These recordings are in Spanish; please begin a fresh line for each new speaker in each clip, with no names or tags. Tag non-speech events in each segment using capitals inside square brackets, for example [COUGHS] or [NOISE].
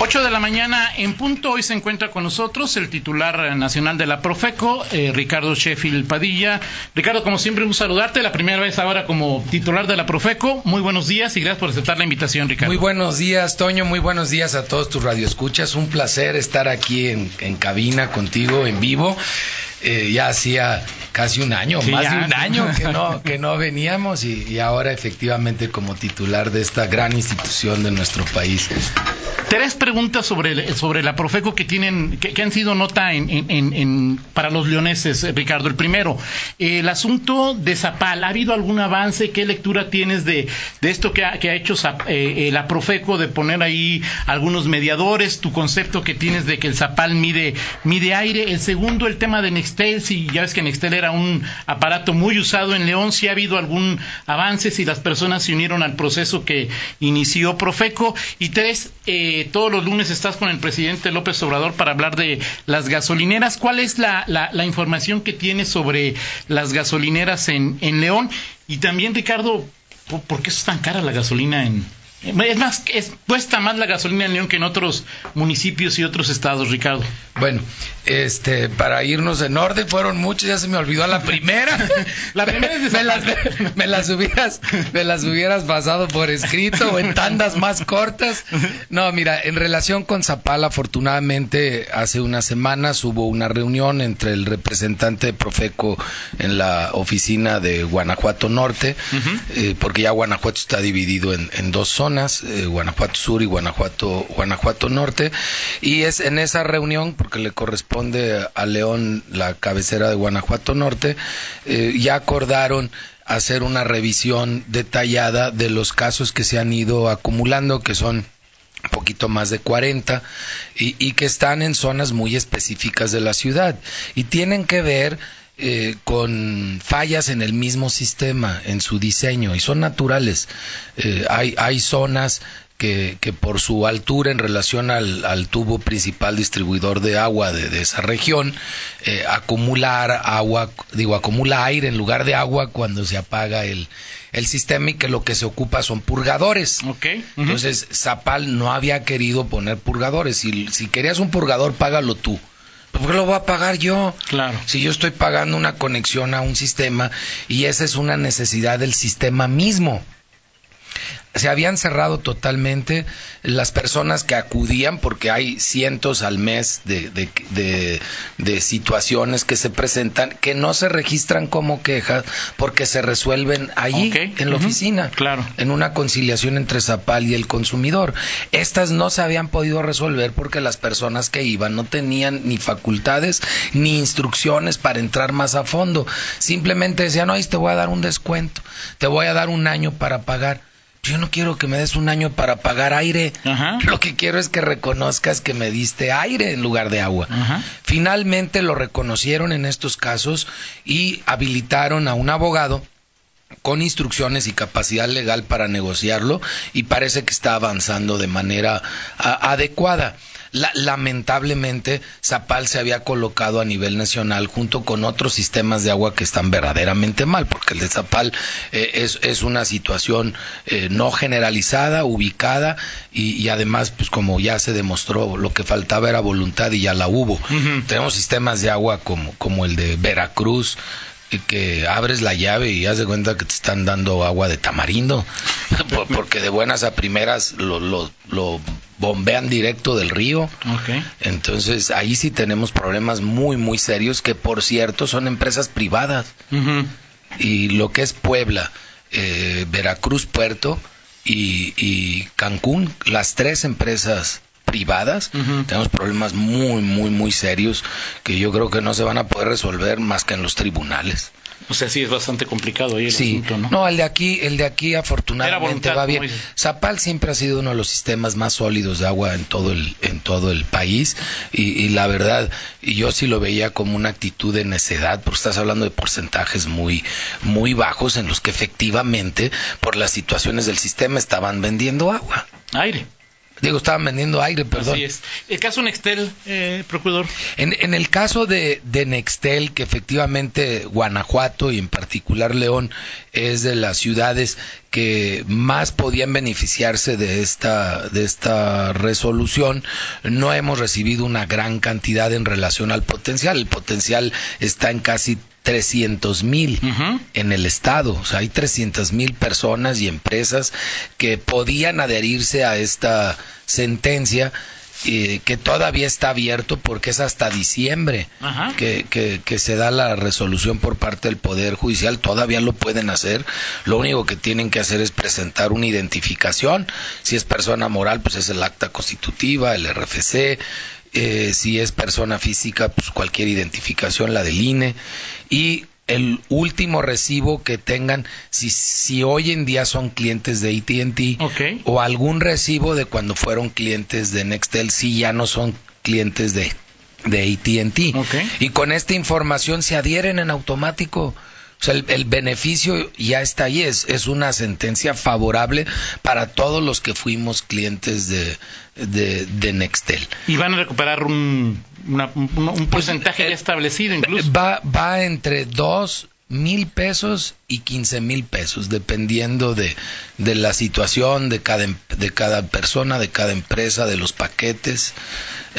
8 de la mañana en punto. Hoy se encuentra con nosotros el titular nacional de la Profeco, eh, Ricardo Sheffield Padilla. Ricardo, como siempre, un saludarte. La primera vez ahora como titular de la Profeco. Muy buenos días y gracias por aceptar la invitación, Ricardo.
Muy buenos días, Toño. Muy buenos días a todos tus radioescuchas. Un placer estar aquí en, en cabina contigo en vivo. Eh, ya hacía casi un año, más de un año que no, [LAUGHS] que no veníamos y, y, ahora efectivamente como titular de esta gran institución de nuestro país.
Tres preguntas sobre, sobre la Profeco que tienen, que, han sido nota en, para los leoneses, Ricardo. El primero, el asunto de Zapal. ¿Ha habido algún avance? ¿Qué lectura tienes de, de esto que ha, que ha hecho eh, la Profeco de poner ahí algunos mediadores? Tu concepto que tienes de que el Zapal mide, mide aire. El segundo, el tema de Nextel. Si ya ves que Nextel era un aparato muy usado en León, si ha habido algún avance, si las personas se unieron al proceso que inició Profeco. Y tres, eh, todos los lunes estás con el presidente López Obrador para hablar de las gasolineras. ¿Cuál es la, información que tienes sobre las gasolineras en, en León? Y también, Ricardo, ¿por, ¿por qué es tan cara la gasolina en, es más, es, cuesta más la gasolina en León que en otros municipios y otros estados, Ricardo.
Bueno, este, para irnos en orden, fueron muchos, ya se me olvidó la primera. [LAUGHS]
la primera es [LAUGHS]
me, las, me, las hubieras, me las hubieras pasado por escrito o en tandas más cortas. No, mira, en relación con Zapala, afortunadamente, hace unas semanas hubo una reunión entre el representante de Profeco en la oficina de Guanajuato Norte, uh -huh. eh, porque ya Guanajuato está dividido en, en dos zonas zonas, eh, Guanajuato Sur y Guanajuato, Guanajuato Norte, y es en esa reunión, porque le corresponde a León la cabecera de Guanajuato Norte, eh, ya acordaron hacer una revisión detallada de los casos que se han ido acumulando, que son un poquito más de 40 y, y, que están en zonas muy específicas de la ciudad. Y tienen que ver eh, con fallas en el mismo sistema, en su diseño, y son naturales. Eh, hay, hay zonas que, que, por su altura en relación al, al, tubo principal distribuidor de agua de, de esa región, eh, acumular agua, digo, acumula aire en lugar de agua cuando se apaga el, el sistema y que lo que se ocupa son purgadores.
Okay.
Uh -huh. Entonces, Zapal no había querido poner purgadores. Si, si querías un purgador, págalo tú. ¿Por qué lo voy a pagar yo?
Claro.
Si yo estoy pagando una conexión a un sistema y esa es una necesidad del sistema mismo. Se habían cerrado totalmente las personas que acudían, porque hay cientos al mes de, de, de, de, situaciones que se presentan que no se registran como quejas porque se resuelven allí,
okay.
en la
uh -huh.
oficina,
claro.
en una conciliación entre Zapal y el consumidor. Estas no se habían podido resolver porque las personas que iban no tenían ni facultades ni instrucciones para entrar más a fondo. Simplemente decían, no, te voy a dar un descuento, te voy a dar un año para pagar yo no quiero que me des un año para pagar aire.
Ajá.
Lo que quiero es que reconozcas que me diste aire en lugar de agua.
Ajá.
Finalmente lo reconocieron en estos casos y habilitaron a un abogado con instrucciones y capacidad legal para negociarlo y parece que está avanzando de manera a, adecuada. La, lamentablemente, Zapal se había colocado a nivel nacional junto con otros sistemas de agua que están verdaderamente mal, porque el de Zapal eh, es, es, una situación eh, no generalizada, ubicada y, y, además, pues como ya se demostró, lo que faltaba era voluntad y ya la hubo. Uh -huh. Tenemos sistemas de agua como, como el de Veracruz, que abres la llave y haz de cuenta que te están dando agua de tamarindo, [LAUGHS] porque de buenas a primeras lo, lo, lo bombean directo del río.
Okay.
Entonces ahí sí tenemos problemas muy, muy serios que por cierto son empresas privadas.
Uh -huh.
Y lo que es Puebla, eh, Veracruz, Puerto y, y Cancún, las tres empresas privadas, uh -huh. tenemos problemas muy, muy, muy serios que yo creo que no se van a poder resolver más que en los tribunales.
O sea, sí es bastante complicado ahí el
sí.
asunto, ¿no?
No, el de aquí, el de aquí afortunadamente
voluntad,
va bien. Zapal siempre ha sido uno de los sistemas más sólidos de agua en todo el, en todo el país y, y la verdad, y yo sí lo veía como una actitud de necedad, porque estás hablando de porcentajes muy, muy bajos en los que efectivamente, por las situaciones del sistema, estaban vendiendo agua.
Aire
Digo, estaban vendiendo aire, perdón.
Así es. El caso Nextel, eh, procurador.
En, en, el caso de, de, Nextel, que efectivamente Guanajuato y en particular León es de las ciudades que más podían beneficiarse de esta, de esta resolución, no hemos recibido una gran cantidad en relación al potencial. El potencial está en casi 300 mil uh -huh. en el estado. O sea, hay 300 mil personas y empresas que podían adherirse a esta sentencia eh, que todavía está abierto porque es hasta diciembre que, que, que, se da la resolución por parte del Poder Judicial, todavía lo pueden hacer, lo único que tienen que hacer es presentar una identificación, si es persona moral pues es el acta constitutiva, el RFC, eh, si es persona física pues cualquier identificación, la del INE, y el último recibo que tengan, si, si hoy en día son clientes de ATT
okay.
o algún recibo de cuando fueron clientes de Nextel, si ya no son clientes de, de ATT.
Okay.
Y con esta información se adhieren en automático. O sea, el, el, beneficio ya está ahí, es, es una sentencia favorable para todos los que fuimos clientes de, de, de Nextel.
Y van a recuperar un, una, un, un porcentaje
pues,
ya establecido incluso.
Va, va entre dos mil pesos y quince mil pesos, dependiendo de, de la situación de cada, de cada persona, de cada empresa, de los paquetes.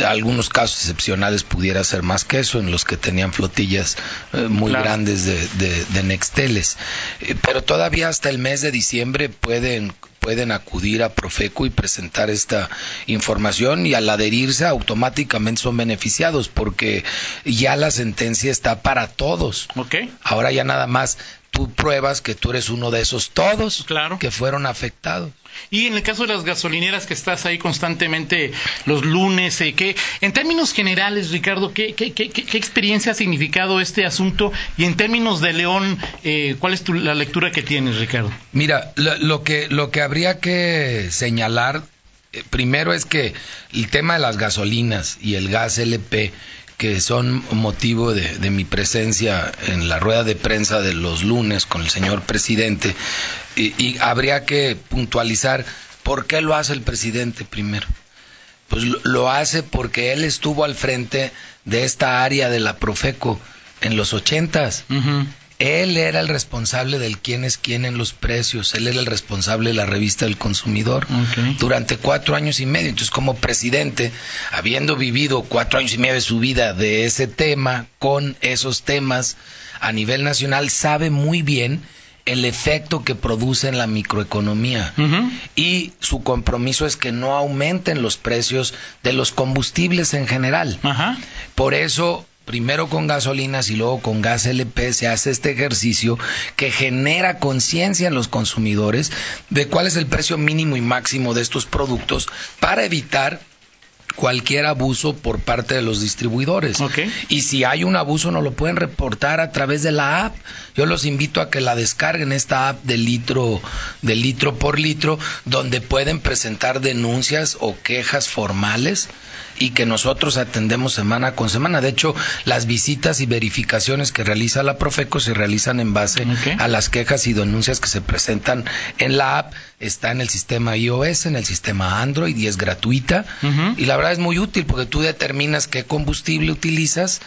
Algunos casos excepcionales pudiera ser más que eso, en los que tenían flotillas eh, muy
Claro.
grandes de, de, de Nexteles. Eh, pero todavía hasta el mes de diciembre pueden pueden acudir a Profeco y presentar esta información y al adherirse automáticamente son beneficiados porque ya la sentencia está para todos.
Ok.
Ahora ya nada más tú pruebas que tú eres uno de esos todos
Claro.
que fueron afectados.
Y en el caso de las gasolineras que estás ahí constantemente los lunes, eh, ¿qué, en términos generales, Ricardo, ¿qué, qué, qué, qué experiencia ha significado este asunto? Y en términos de León, eh, ¿cuál es tu, la lectura que tienes, Ricardo?
Mira, lo, lo que lo que habría que señalar eh, primero es que el tema de las gasolinas y el gas LP que son motivo de, mi presencia en la rueda de prensa de los lunes con el señor presidente y, y, habría que puntualizar por qué lo hace el presidente primero. Pues lo, hace porque él estuvo al frente de esta área de la Profeco en los ochentas.
Uh.
Él era el responsable del quién es quién en los precios, él era el responsable de la revista del consumidor
okay.
durante cuatro años y medio. Entonces, como presidente, habiendo vivido cuatro años y medio de su vida de ese tema, con esos temas a nivel nacional, sabe muy bien el efecto que produce en la microeconomía.
Uh -huh.
Y su compromiso es que no aumenten los precios de los combustibles en general.
Uh -huh.
Por eso primero con gasolinas y luego con gas LP se hace este ejercicio que genera conciencia en los consumidores de cuál es el precio mínimo y máximo de estos productos para evitar cualquier abuso por parte de los distribuidores.
Okay.
Y si hay un abuso, nos lo pueden reportar a través de la app. Yo los invito a que la descarguen, esta app de litro, de litro por litro, donde pueden presentar denuncias o quejas formales y que nosotros atendemos semana con semana. De hecho, las visitas y verificaciones que realiza la Profeco se realizan en base
okay.
a las quejas y denuncias que se presentan en la app. Está en el sistema iOS, en el sistema Android y es gratuita.
Uh -huh.
Y la verdad es muy útil porque tú determinas qué combustible utilizas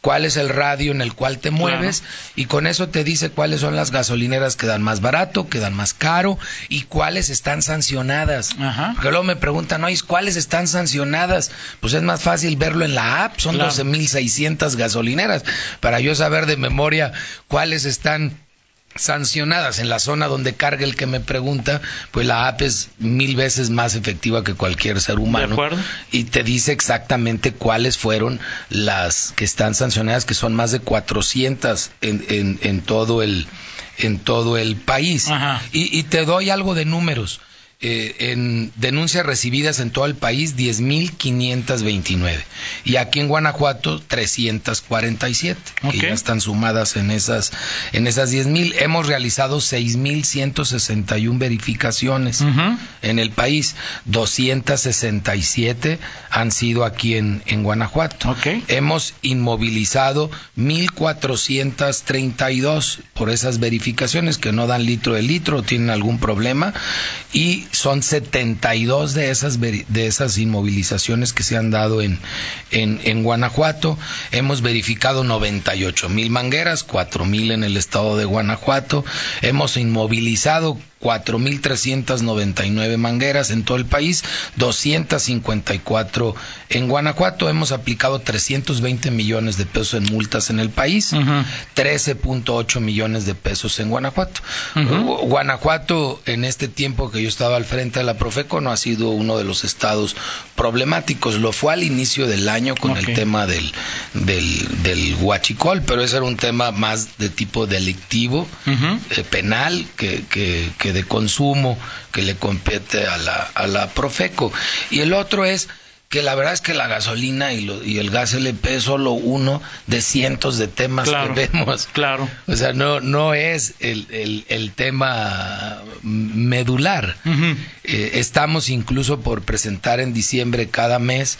cuál es el radio en el cual te mueves
claro.
y con eso te dice cuáles son las gasolineras que dan más barato, que dan más caro y cuáles están sancionadas.
Ajá.
Porque luego me preguntan, oye, ¿cuáles están sancionadas? Pues es más fácil verlo en la app, son
claro.
12.600 gasolineras para yo saber de memoria cuáles están sancionadas en la zona donde carga el que me pregunta, pues la app es mil veces más efectiva que cualquier ser humano. Y te dice exactamente cuáles fueron las que están sancionadas, que son más de 400 en, en, en todo el en todo el país. Y, y, te doy algo de números. Eh, en denuncias recibidas en todo el país 10.529 y aquí en Guanajuato 347
okay.
que ya están sumadas en esas en esas 10.000 hemos realizado 6.161 verificaciones
uh -huh.
en el país 267 han sido aquí en, en Guanajuato
okay.
hemos inmovilizado 1.432 por esas verificaciones que no dan litro de litro o tienen algún problema y son 72 de esas, de esas inmovilizaciones que se han dado en, en, en Guanajuato. Hemos verificado 98 mil mangueras, 4 mil en el estado de Guanajuato. Hemos inmovilizado 4.399 mangueras en todo el país, 254 en Guanajuato. Hemos aplicado 320 millones de pesos en multas en el país, 13.8 millones de pesos en Guanajuato. Guanajuato, en este tiempo que yo estaba al frente de la Profeco, no ha sido uno de los estados problemáticos. Lo fue al inicio del año con el tema del, del, del huachicol, pero ese era un tema más de tipo delictivo, eh, penal, que, que, que de consumo que le compete a la, a la Profeco. Y el otro es que la verdad es que la gasolina y, lo, y el gas LP es solo uno de cientos de temas que vemos.
Claro.
O sea, no, no es el, el, el tema medular. eh, estamos incluso por presentar en diciembre cada mes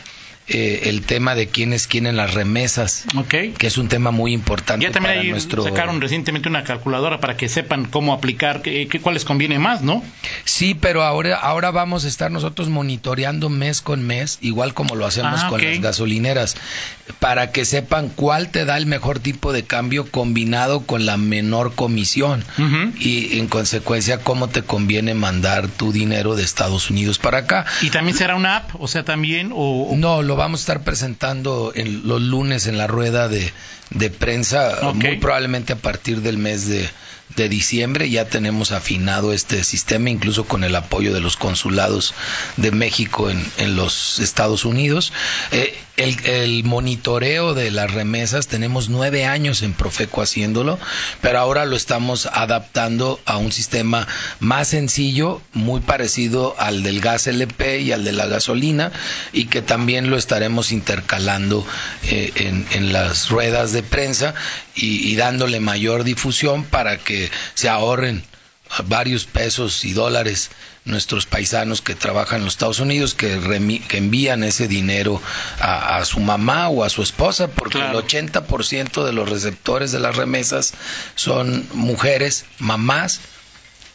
eh, el tema de quién es quién en las remesas,
okay.
que es un tema muy importante
ya también
para
ahí
nuestro...
sacaron recientemente una calculadora para que sepan cómo aplicar, qué, qué, cuál les conviene más, ¿no?
Sí, pero ahora, ahora vamos a estar nosotros monitoreando mes con mes, igual como lo hacemos
Ah,
con las gasolineras, para que sepan cuál te da el mejor tipo de cambio combinado con la menor comisión. Y en consecuencia cómo te conviene mandar tu dinero de Estados Unidos para acá.
Y también será una app, o sea, también, o...
No, lo vamos a estar presentando en los lunes en la rueda de, de prensa, muy probablemente a partir del mes de, de diciembre. Ya tenemos afinado este sistema, incluso con el apoyo de los consulados de México en, en los Estados Unidos. Eh, el, monitoreo de las remesas, tenemos nueve años en Profeco haciéndolo, pero ahora lo estamos adaptando a un sistema más sencillo, muy parecido al del gas LP y al de la gasolina, y que también lo estaremos intercalando eh, en, en las ruedas de prensa y dándole mayor difusión para que se ahorren varios pesos y dólares nuestros paisanos que trabajan en los Estados Unidos que, remi- que envían ese dinero a, a su mamá o a su esposa porque
Claro.
el 80% de los receptores de las remesas son mujeres, mamás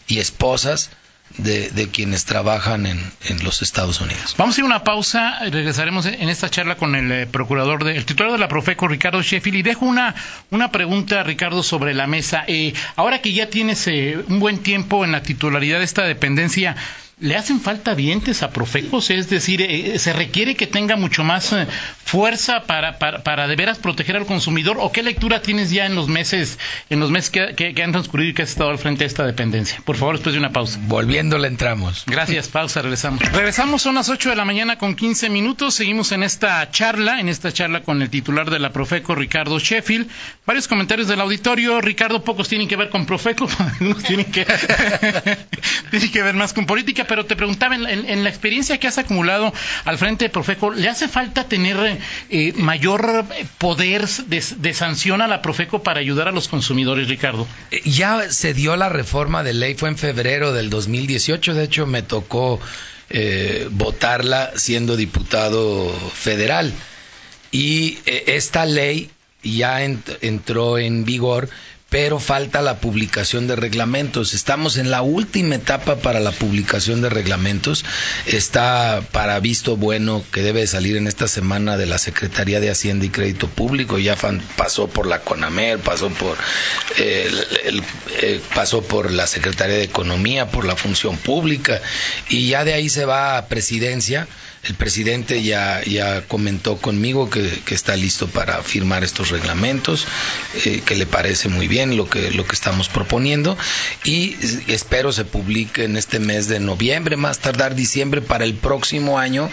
y esposas de, de quienes trabajan en, en los Estados Unidos.
Vamos a ir a una pausa, regresaremos en esta charla con el eh, procurador, de- el titular de la Profeco, Ricardo Sheffield, y dejo una, una pregunta, Ricardo, sobre la mesa. Eh, ahora que ya tienes eh, un buen tiempo en la titularidad de esta dependencia, ¿le hacen falta dientes a Profecos? Es decir, eh, ¿se requiere que tenga mucho más eh, fuerza para, para, para de veras proteger al consumidor? ¿O qué lectura tienes ya en los meses, en los meses que, que- que han transcurrido y que has estado al frente de esta dependencia? Por favor, después de una pausa.
Volviendo le entramos.
Gracias, pausa, regresamos. Regresamos, son las 8 de la mañana con 15 minutos. Seguimos en esta charla, en esta charla con el titular de la Profeco, Ricardo Sheffield. Varios comentarios del auditorio. Ricardo, pocos tienen que ver con Profeco, [LAUGHS] algunos tienen que, [LAUGHS] tienen que ver más con política, pero te preguntaba, en, la experiencia que has acumulado al frente de Profeco, ¿le hace falta tener eh, mayor eh, poder de, sanción a la Profeco para ayudar a los consumidores, Ricardo?
Eh, Ya se dio la reforma de ley, fue en febrero del 2018, de hecho me tocó eh, votarla siendo diputado federal. Y esta ley ya ent- entró en vigor, pero falta la publicación de reglamentos. Estamos en la última etapa para la publicación de reglamentos. Está para visto bueno que debe salir en esta semana de la Secretaría de Hacienda y Crédito Público. Ya pasó por la CONAMER, pasó por eh, el- eh, pasó por la Secretaría de Economía, por la Función Pública y ya de ahí se va a Presidencia. El presidente ya, ya comentó conmigo que, está listo para firmar estos reglamentos, eh, que le parece muy bien lo que, lo que estamos proponiendo y espero se publique en este mes de noviembre, más tardar diciembre para el próximo año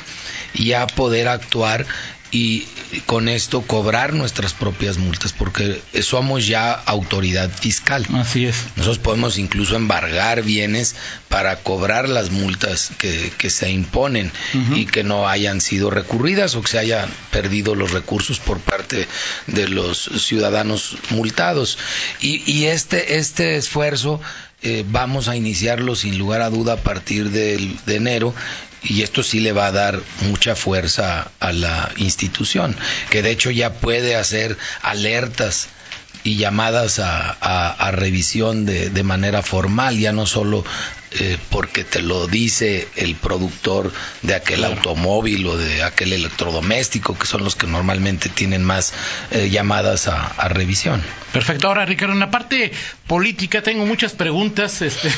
ya poder actuar y con esto cobrar nuestras propias multas porque somos ya autoridad fiscal.
Así es.
Nosotros podemos incluso embargar bienes para cobrar las multas que, que se imponen y que no hayan sido recurridas o que se hayan perdido los recursos por parte de los ciudadanos multados. Y, y este, este esfuerzo eh, vamos a iniciarlo sin lugar a duda a partir del- de enero y esto sí le va a dar mucha fuerza a la institución, que de hecho ya puede hacer alertas y llamadas a, a, revisión de, de, manera formal, ya no solo eh, porque te lo dice el productor de aquel automóvil o de aquel electrodoméstico, que son los que normalmente tienen más eh, llamadas a, a, revisión.
Perfecto. Ahora, Ricardo, en la parte política tengo muchas preguntas. Este...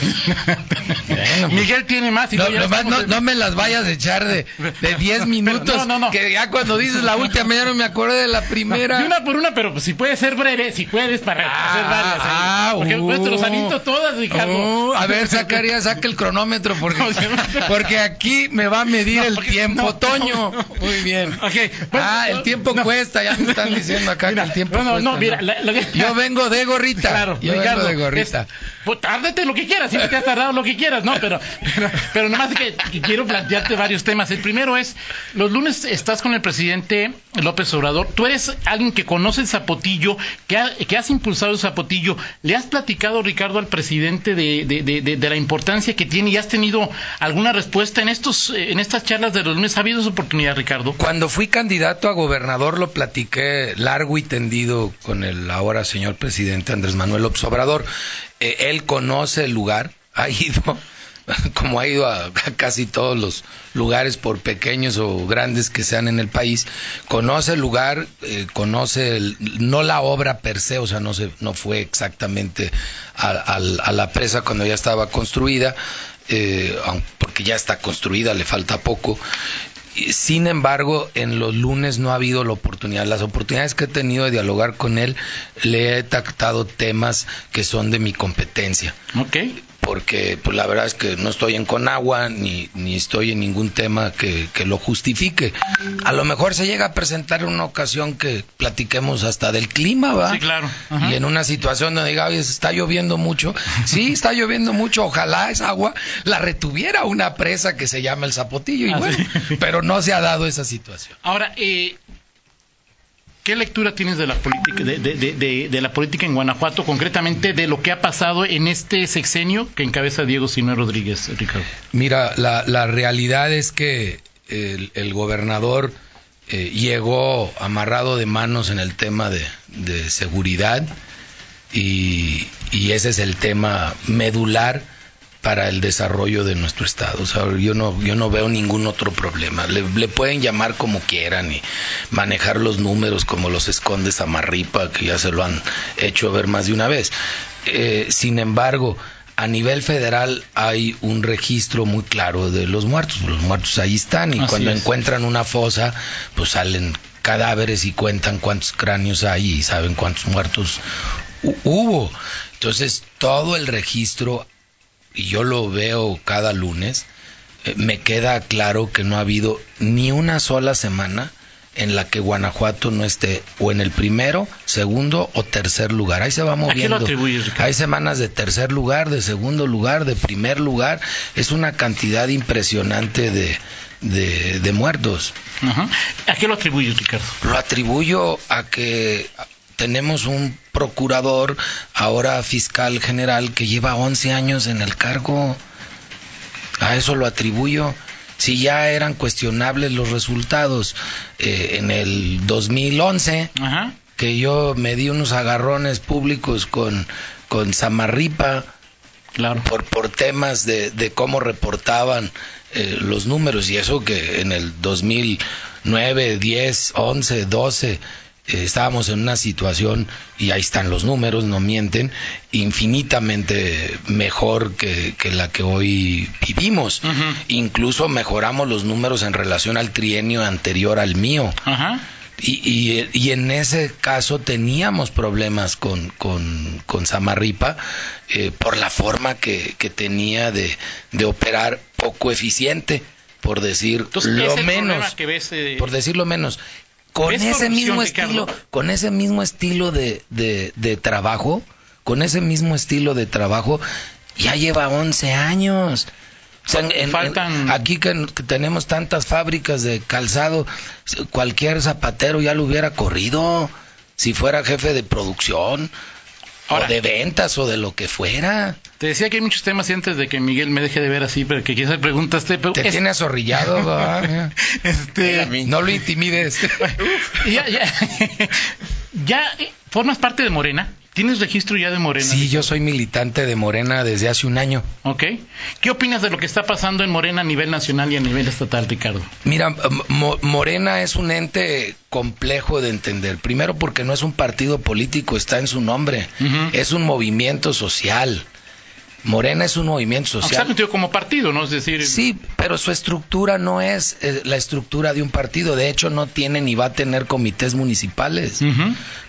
Pues, Miguel tiene más. Y
no, no, no, me las vayas a echar de 10 minutos. no, no, que ya cuando dices la última, ya no me acuerdo de la primera.
Y una por una, pero pues, si puede ser breve, si puedes para ah, hacer varias. ¿eh? Ah, porque uh, pues, te los aviento todas, Ricardo.
Uh, a ver, sacaría, saca el cronómetro porque, porque aquí me va a medir el tiempo, Toño. Muy bien. Okay, pues, ah, el tiempo cuesta, ya me están diciendo acá que el tiempo cuesta. No, mira, Yo vengo de gorrita. Claro, yo vengo de gorrita.
Pues tárdate lo que quieras, siempre te has tardado lo que quieras, ¿no? Pero, pero, pero nomás que, quiero plantearte varios temas. El primero es, los lunes estás con el presidente López Obrador. Tú eres alguien que conoce el zapotillo, que, que has impulsado el zapotillo. ¿Le has platicado, Ricardo, al presidente de, de, la importancia que tiene y has tenido alguna respuesta en, estos, en estas charlas de los lunes? ¿Ha habido esa oportunidad, Ricardo?
Cuando fui candidato a gobernador lo platiqué largo y tendido con el ahora señor presidente Andrés Manuel López Obrador. Eh, él conoce el lugar, [LAUGHS] ha ido como ha ido a, casi todos los lugares, por pequeños o grandes que sean en el país, conoce el lugar, eh, conoce no la obra per se, o sea, no, se, no fue exactamente a, la presa cuando ya estaba construida, eh, porque ya está construida, le falta poco. Sin embargo, en los lunes no ha habido la oportunidad. Las oportunidades que he tenido de dialogar con él, le he tratado temas que son de mi competencia.
Okay
porque pues la verdad es que no estoy en Conagua ni, ni estoy en ningún tema que, que, lo justifique. A lo mejor se llega a presentar una ocasión que platiquemos hasta del clima, ¿va?
Sí, claro.
Y en una situación donde diga, está lloviendo mucho. [LAUGHS] Sí, está lloviendo mucho, ojalá esa agua la retuviera una presa que se llama el Zapotillo, y ah, bueno, [LAUGHS] pero no se ha dado esa situación.
Ahora, eh, ¿Qué lectura tienes de la política de, la política en Guanajuato, concretamente de lo que ha pasado en este sexenio que encabeza Diego Sinue Rodríguez, Ricardo?
Mira, la, realidad es que el, gobernador eh, llegó amarrado de manos en el tema de, seguridad y, y ese es el tema medular para el desarrollo de nuestro estado. O sea, yo no, yo no veo ningún otro problema. Le, pueden llamar como quieran y manejar los números como los esconde Samarripa, que ya se lo han hecho ver más de una vez. Eh, sin embargo, a nivel federal hay un registro muy claro de los muertos. Los muertos ahí están y cuando encuentran una fosa, pues salen cadáveres y cuentan cuántos cráneos hay y saben cuántos muertos hubo. Entonces, todo el registro y yo lo veo cada lunes, eh, me queda claro que no ha habido ni una sola semana en la que Guanajuato no esté o en el primero, segundo o tercer lugar. Ahí se va moviendo. Hay semanas de tercer lugar, de segundo lugar, de primer lugar. Es una cantidad impresionante de, de, muertos.
¿A qué lo atribuyes, Ricardo?
Lo atribuyo a que tenemos un procurador, ahora fiscal general, que lleva 11 años en el cargo. A eso lo atribuyo. Si ya eran cuestionables los resultados eh, en el 2011, que yo me di unos agarrones públicos con, con Samarripa, claro. por, por temas de, de cómo reportaban eh, los números, y eso que en el 2009, 10, 11, 12 eh, estábamos en una situación, y ahí están los números, no mienten, infinitamente mejor que, la que hoy vivimos. Incluso mejoramos los números en relación al trienio anterior al mío. Y, y, en ese caso teníamos problemas con, con, con Samarripa eh, por la forma que, que tenía de, de operar poco eficiente por decir lo menos. Eh, por decir lo menos con ese mismo estilo, con ese mismo estilo de, de, trabajo, con ese mismo estilo de trabajo, ya lleva 11 años. aquí que, tenemos tantas fábricas de calzado, cualquier zapatero ya lo hubiera corrido si fuera jefe de producción o de ventas o de lo que fuera.
Te decía que hay muchos temas y antes de que Miguel me deje de ver así, pero que quizás preguntaste.
Pero Te tiene azorrillado, [LAUGHS] este... No lo intimides. [LAUGHS]
ya, ya. [LAUGHS] ya formas parte de Morena. ¿Tienes registro ya de Morena?
Sí, yo soy militante de Morena desde hace un año.
Ok. ¿Qué opinas de lo que está pasando en Morena a nivel nacional y a nivel estatal, Ricardo?
Mira, Morena es un ente complejo de entender. Primero porque no es un partido político, está en su nombre. Es un movimiento social. Morena es un movimiento social.
Está como partido, ¿no? Es decir.
Sí, pero su estructura no es eh, la estructura de un partido. De hecho, no tiene ni va a tener comités municipales.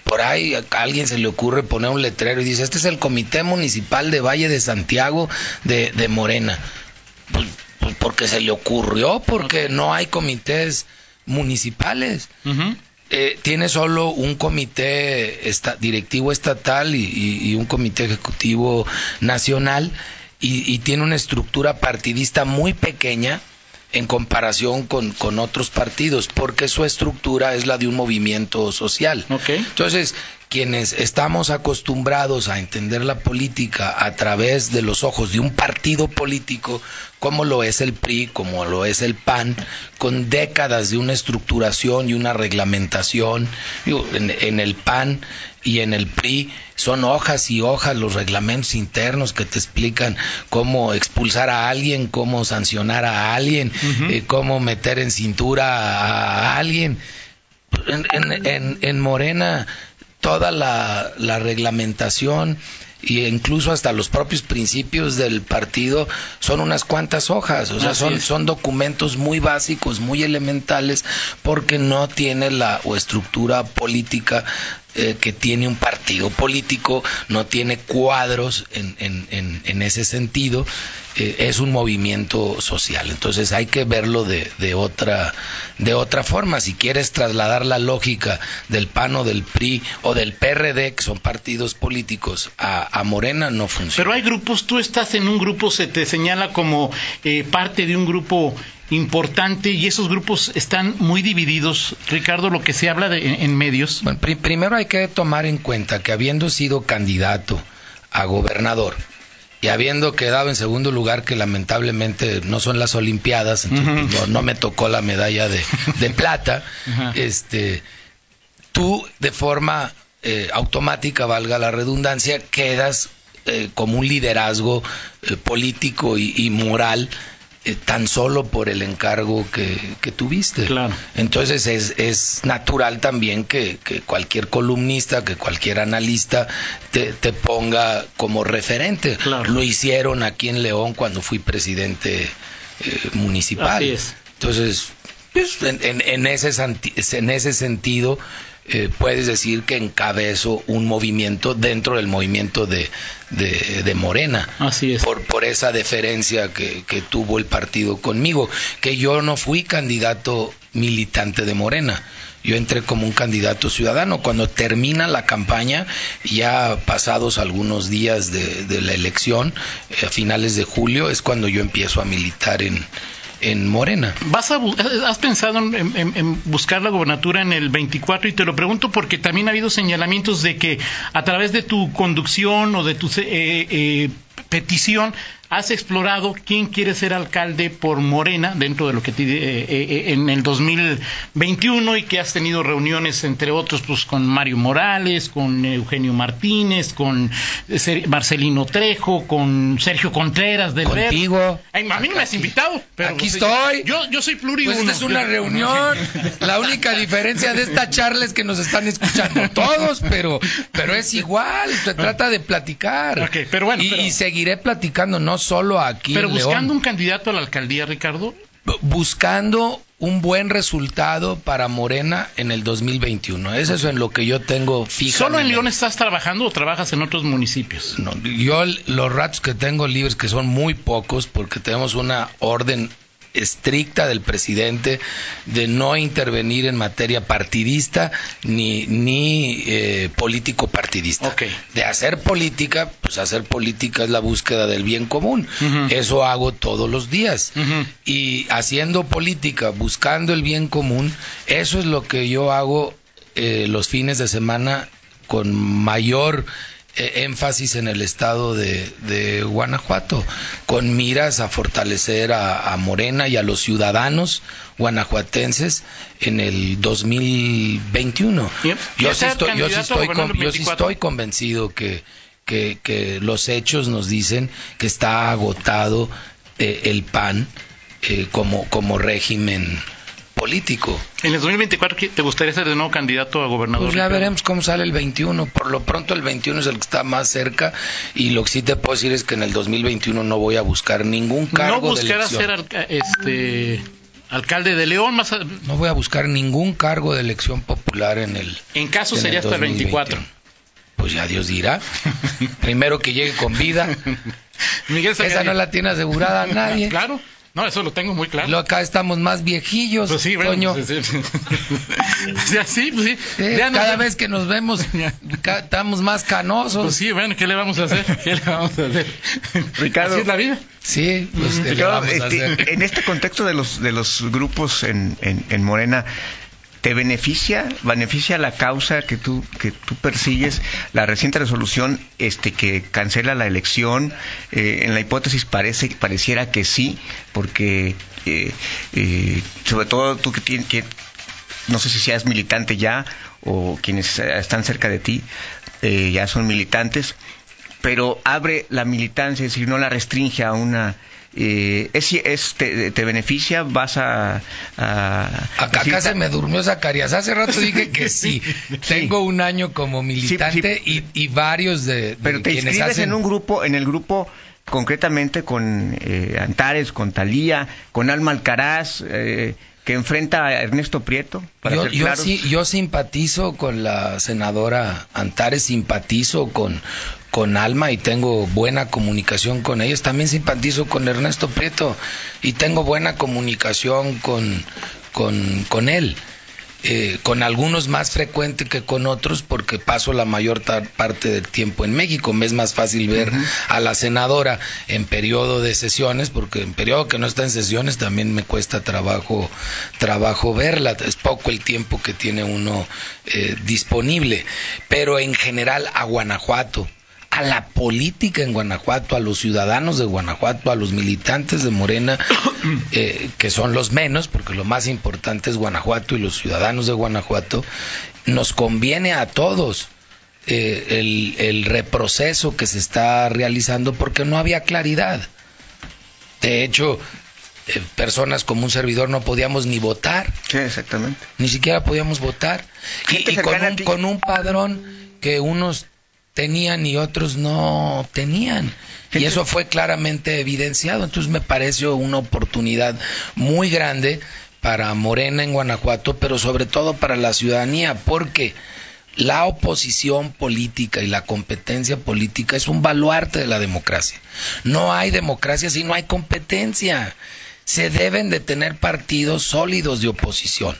Por ahí a alguien se le ocurre poner un letrero y dice: Este es el comité municipal de Valle de Santiago de, de Morena. Pues, pues, porque se le ocurrió, porque no hay comités municipales. Eh, tiene solo un comité directivo estatal y, un comité ejecutivo nacional y, tiene una estructura partidista muy pequeña en comparación con, otros partidos, porque su estructura es la de un movimiento social. Entonces, quienes estamos acostumbrados a entender la política a través de los ojos de un partido político, como lo es el PRI, como lo es el PAN, con décadas de una estructuración y una reglamentación, en, el PAN y en el PRI son hojas y hojas los reglamentos internos que te explican cómo expulsar a alguien, cómo sancionar a alguien, eh, cómo meter en cintura a alguien. en Morena toda la, reglamentación e incluso hasta los propios principios del partido son unas cuantas hojas, o sea, son, son documentos muy básicos, muy elementales, porque no tiene la o estructura política eh, que tiene un partido político, no tiene cuadros en, en, en, ese sentido, eh, es un movimiento social. Entonces hay que verlo de, de, otra, de otra forma. Si quieres trasladar la lógica del PAN o del PRI o del PRD, que son partidos políticos, a, a Morena, no funciona.
Pero hay grupos, tú estás en un grupo, se te señala como eh, parte de un grupo importante y esos grupos están muy divididos. Ricardo, lo que se habla de, en, medios.
Bueno, primero hay que tomar en cuenta que habiendo sido candidato a gobernador y habiendo quedado en segundo lugar, que lamentablemente no son las Olimpiadas, entonces no, me tocó la medalla de, plata, [LAUGHS] este, tú de forma eh, automática, valga la redundancia, quedas eh, como un liderazgo eh, político y moral eh, tan solo por el encargo que, tuviste.
Claro.
Entonces es, es natural también que, cualquier columnista, que cualquier analista te, te ponga como referente. Lo hicieron aquí en León cuando fui presidente eh, municipal.
Así es.
Entonces, pues, en, en, ese, en ese sentido, eh, puedes decir que encabezo un movimiento dentro del movimiento de, de, Morena.
Así es.
Por, por esa deferencia que, que, tuvo el partido conmigo, que yo no fui candidato militante de Morena. Yo entré como un candidato ciudadano. Cuando termina la campaña, ya pasados algunos días de, de la elección, eh, a finales de julio, es cuando yo empiezo a militar en, en Morena.
¿Vas a, ¿Has pensado en, buscar la gobernatura en el 24? Y te lo pregunto porque también ha habido señalamientos de que a través de tu conducción o de tu eh, eh, petición has explorado quién quiere ser alcalde por Morena dentro de lo que te, eh, eh, en el 2021 y que has tenido reuniones entre otros pues con Mario Morales, con Eugenio Martínez, con Marcelino Trejo, con Sergio Contreras del
Contigo.
Ay, a mí no me has invitado.
Pero, aquí pues, estoy.
Yo, yo soy pluriuno.
Pues esta es una reunión. [LAUGHS] La única diferencia de esta charla es que nos están escuchando todos, pero, pero es igual. Se trata de platicar.
pero bueno,
y, y seguiré platicando, no solo aquí.
Pero buscando un candidato a la alcaldía, Ricardo.
Buscando un buen resultado para Morena en el 2021. Eso es en lo que yo tengo fijo.
¿Solo en León estás trabajando o trabajas en otros municipios?
No, yo los ratos que tengo libres, que son muy pocos, porque tenemos una orden estricta del presidente de no intervenir en materia partidista ni, ni eh, político partidista. De hacer política, pues hacer política es la búsqueda del bien común. Eso hago todos los días. Y haciendo política, buscando el bien común, eso es lo que yo hago eh, los fines de semana con mayor énfasis en el estado de, Guanajuato, con miras a fortalecer a, Morena y a los ciudadanos guanajuatenses en el 2021. Yo, sí estoy, yo, estoy, convencido que, que, los hechos nos dicen que está agotado eh, el PAN eh, como, como régimen político.
¿En el 2024 te gustaría ser de nuevo candidato a gobernador?
Pues ya veremos cómo sale el 21. Por lo pronto el 21 es el que está más cerca y lo que sí te puedo decir es que en el 2021 no voy a buscar ningún cargo
no buscarás ser este alcalde de León más
no voy a buscar ningún cargo de elección popular en el
en caso sería hasta el 24
pues ya Dios dirá. [LAUGHS] Primero que llegue con vida. Miguel esa no la tiene asegurada [LAUGHS] nadie.
claro no, eso lo tengo muy claro.
Lo acá estamos más viejillos, pues sí, bueno, Pues [LAUGHS]
sí. pues sí.
cada vez que nos vemos [LAUGHS] estamos más canosos.
Pues sí, bueno, ¿qué le vamos a hacer? ¿Qué le vamos a hacer? Ricardo. ¿Así es la vida?
Sí, pues,
este, en este contexto de los de los grupos en, en, en Morena, ¿Te beneficia, beneficia la causa que tú, que tú persigues, la reciente resolución este, que cancela la elección? Eh, en la hipótesis parece, pareciera que sí, porque eh, eh, sobre todo tú que tienes que, no sé si seas militante ya o quienes están cerca de ti ya son militantes, pero abre la militancia, es decir, no la restringe a una eh, es, te, beneficia, vas a...
acá, se me durmió Zacarías. Hace rato dije que sí. [LAUGHS] Tengo un año como militante Y, varios de,
Pero te inscribes en un grupo, en el grupo concretamente con eh, Antares, con Talía, con Alma Alcaraz, eh, que enfrenta a Ernesto Prieto.
Para yo, yo, sí, yo simpatizo con la senadora Antares, simpatizo con, con Alma y tengo buena comunicación con ellos. También simpatizo con Ernesto Prieto y tengo buena comunicación con, con, con él. Eh, con algunos más frecuente que con otros porque paso la mayor parte del tiempo en México. Me es más fácil ver a la senadora en periodo de sesiones porque en periodo que no está en sesiones también me cuesta trabajo, trabajo verla. Es poco el tiempo que tiene uno eh, disponible. Pero en general a Guanajuato a la política en Guanajuato, a los ciudadanos de Guanajuato, a los militantes de Morena, [COUGHS] eh, que son los menos, porque lo más importante es Guanajuato y los ciudadanos de Guanajuato, nos conviene a todos. Eh, el, el reproceso que se está realizando porque no había claridad. De hecho, eh, personas como un servidor no podíamos ni votar.
Sí, exactamente.
Ni siquiera podíamos votar. Y, con, un, con un padrón que unos tenían y otros no tenían. Y eso fue claramente evidenciado. Entonces me pareció una oportunidad muy grande para Morena en Guanajuato, pero sobre todo para la ciudadanía, porque la oposición política y la competencia política es un baluarte de la democracia. No hay democracia si no hay competencia. Se deben de tener partidos sólidos de oposición.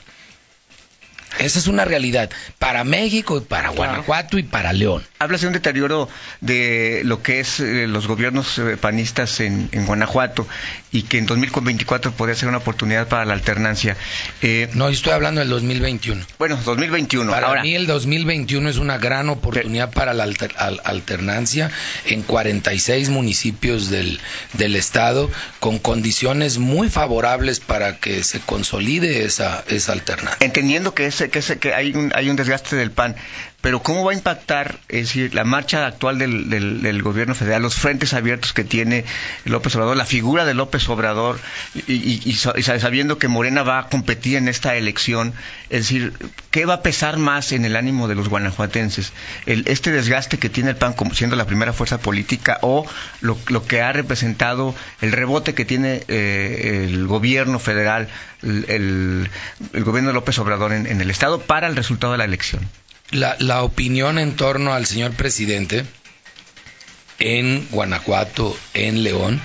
Esa es una realidad para México y para Guanajuato y para León.
Hablas de un deterioro de lo que es eh, los gobiernos eh, panistas en, Guanajuato y que en 2024 podría ser una oportunidad para la alternancia.
Eh, no, estoy hablando del 2021.
Bueno, 2021.
Para mí el 2021 es una gran oportunidad para la alternancia en 46 municipios del, del estado con condiciones muy favorables para que se consolide esa, esa alternancia.
Entendiendo que ese que, hay, un, hay un desgaste del PAN, pero ¿cómo va a impactar, es decir, la marcha actual del, del, gobierno federal, los frentes abiertos que tiene López Obrador, la figura de López Obrador, y, sabiendo que Morena va a competir en esta elección, es decir, ¿qué va a pesar más en el ánimo de los guanajuatenses? El, ¿Este desgaste que tiene el PAN como siendo la primera fuerza política o lo, que ha representado el rebote que tiene eh, el gobierno federal, el, gobierno de López Obrador en el Estado para el resultado de la elección?
La, opinión en torno al señor presidente en Guanajuato, en León,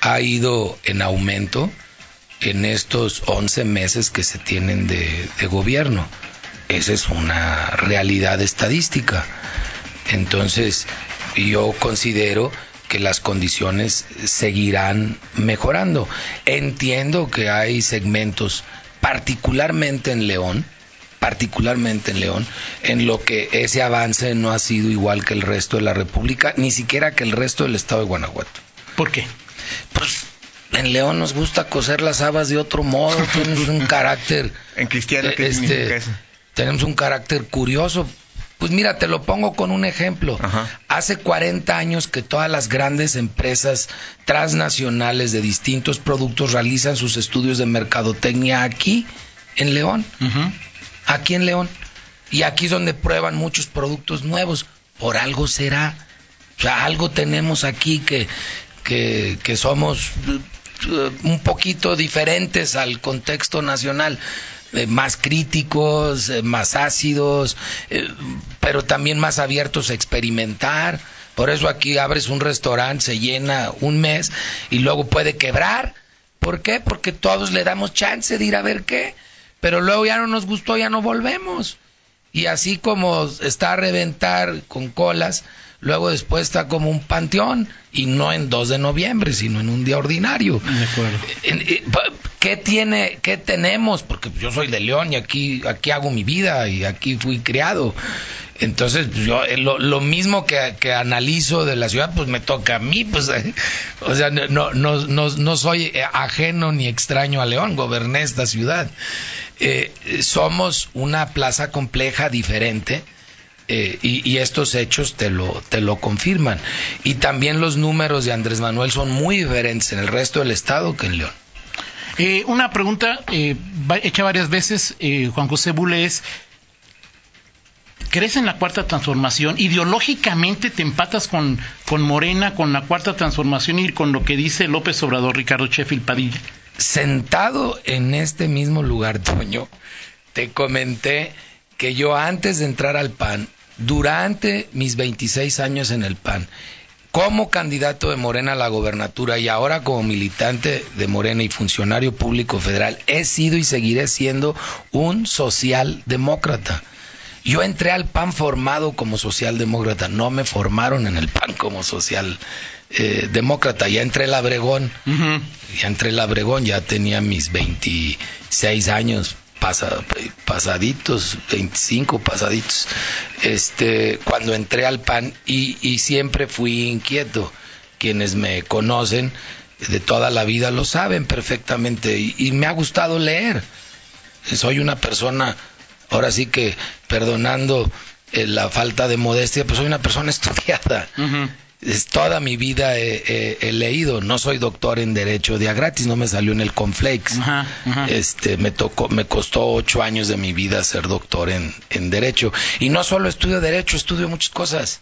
ha ido en aumento en estos 11 meses que se tienen de, de, gobierno. Esa es una realidad estadística. Entonces, yo considero que las condiciones seguirán mejorando. Entiendo que hay segmentos, particularmente en León, particularmente en León, en lo que ese avance no ha sido igual que el resto de la República, ni siquiera que el resto del estado de Guanajuato.
¿Por qué?
Pues en León nos gusta coser las habas de otro modo, [LAUGHS] tenemos un carácter...
En cristiano, ¿qué
este,
eso?
Tenemos un carácter curioso. Pues mira, te lo pongo con un ejemplo.
Ajá.
Hace 40 años que todas las grandes empresas transnacionales de distintos productos realizan sus estudios de mercadotecnia aquí, en León.
Ujú.
Aquí en León. Y aquí es donde prueban muchos productos nuevos. Por algo será. O sea, algo tenemos aquí que, que, somos eh, un poquito diferentes al contexto nacional. Eh, más críticos, eh, más ácidos, pero también más abiertos a experimentar. Por eso aquí abres un restaurante, se llena un mes y luego puede quebrar. ¿Por qué? Porque todos le damos chance de ir a ver qué. Pero luego ya no nos gustó, ya no volvemos. Y así como está a reventar con colas, luego después está como un panteón, y no en 2 de noviembre, sino en un día ordinario.
De acuerdo.
Eh, ¿Qué tiene, qué tenemos? Porque yo soy de León y aquí, aquí hago mi vida y aquí fui criado. Entonces, pues, yo eh, lo, lo mismo que, que analizo de la ciudad, pues me toca a mí, pues, eh, o sea, no, no, no, no soy ajeno ni extraño a León, goberné esta ciudad. Eh, somos una plaza compleja, diferente, eh, y, y estos hechos te lo, te lo confirman. Y también los números de Andrés Manuel son muy diferentes en el resto del estado que en León.
Eh, una pregunta eh, hecha varias veces, eh, Juan José Bule, es, ¿crees en la cuarta transformación? ¿Ideológicamente te empatas con, con Morena, con la cuarta transformación y con lo que dice López Obrador, Ricardo Sheffield Padilla?
Sentado en este mismo lugar, Toño, te comenté que yo antes de entrar al PAN, durante mis 26 años en el PAN, como candidato de Morena a la gobernatura y ahora como militante de Morena y funcionario público federal, he sido y seguiré siendo un socialdemócrata. Yo entré al PAN formado como socialdemócrata, no me formaron en el PAN como socialdemócrata, ya entré al Abregón, ya entré al Abregón, ya tenía mis 26 años pasa- pasaditos, 25 pasaditos, este, cuando entré al PAN y, y siempre fui inquieto. Quienes me conocen de toda la vida lo saben perfectamente y, me ha gustado leer. Soy una persona, ahora sí que perdonando eh, la falta de modestia, pues soy una persona [LAUGHS] estudiada toda mi vida he, he- he leído. No soy doctor en derecho día gratis, no me salió en el Conflex.
Ajá, ajá.
Este, me tocó, me costó ocho años de mi vida ser doctor en, en derecho. Y no solo estudio derecho, estudio muchas cosas.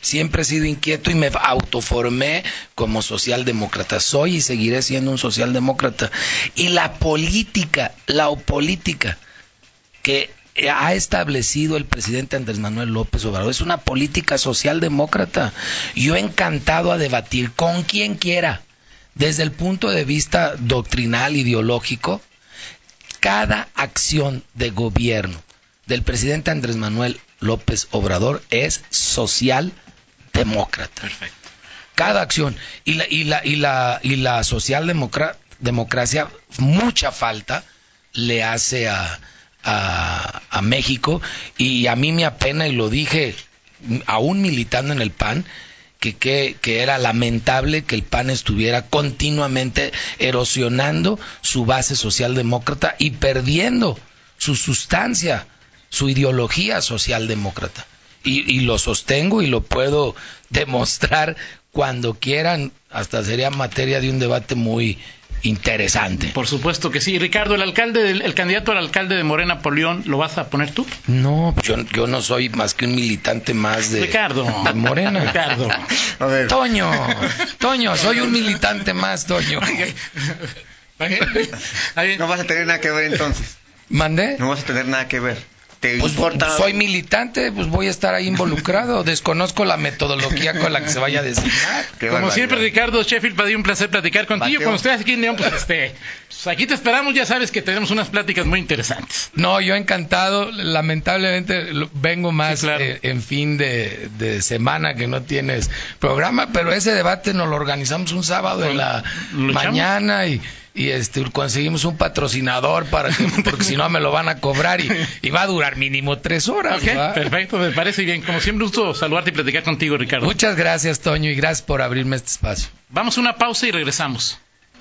Siempre he sido inquieto y me autoformé como socialdemócrata. Soy y seguiré siendo un socialdemócrata. Y la política, la política que ha establecido el presidente Andrés Manuel López Obrador es una política socialdemócrata. Yo encantado a debatir con quien quiera, desde el punto de vista doctrinal, ideológico, cada acción de gobierno del presidente Andrés Manuel López Obrador es socialdemócrata
Perfecto.
cada acción y la y la y la y la socialdemocracia mucha falta le hace a, a, México y a mí me apena y lo dije aún militando en el PAN que, que, que era lamentable que el PAN estuviera continuamente erosionando su base socialdemócrata y perdiendo su sustancia, su ideología socialdemócrata. Y, y lo sostengo y lo puedo [LAUGHS] demostrar cuando quieran, hasta sería materia de un debate muy interesante.
Por supuesto que sí. Ricardo, el alcalde, del- el candidato al alcalde de Morena por León, ¿lo vas a poner tú?
No, yo, yo no soy más que un militante más de,
Ricardo.
de Morena.
Ricardo.
A ver,
Toño, Toño, soy un militante más, Toño.
Está [LAUGHS] bien.
no vas a tener nada que ver entonces.
¿Mandé?
No vas a tener nada que ver. ¿Te
Pues
importa?
soy militante, pues voy a estar ahí involucrado. [LAUGHS] Desconozco la metodología con la que se vaya a designar.
Qué
Como
barbaridad.
siempre, Ricardo Sheffield, Padilla, un placer platicar contigo.
Mateo.
Cuando estés aquí en León, pues, este, pues, aquí te esperamos. Ya sabes que tenemos unas pláticas muy interesantes.
No, yo encantado. Lamentablemente lo- vengo más
Sí, claro.
eh, en fin de, de semana que no tienes programa, pero ese debate nos lo organizamos un sábado en la mañana y y este conseguimos un patrocinador para que, [LAUGHS] porque si no me lo van a cobrar y, y va a durar mínimo tres horas.
Ok, perfecto, me parece bien. Como siempre, gusto saludarte y platicar contigo, Ricardo.
Muchas gracias, Toño, y gracias por abrirme este espacio.
Vamos a una pausa y regresamos.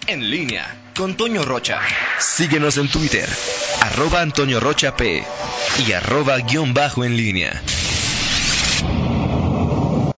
En línea con Toño Rocha. Síguenos en Twitter, arroba Antonio Rocha P y arroba guion bajo en línea.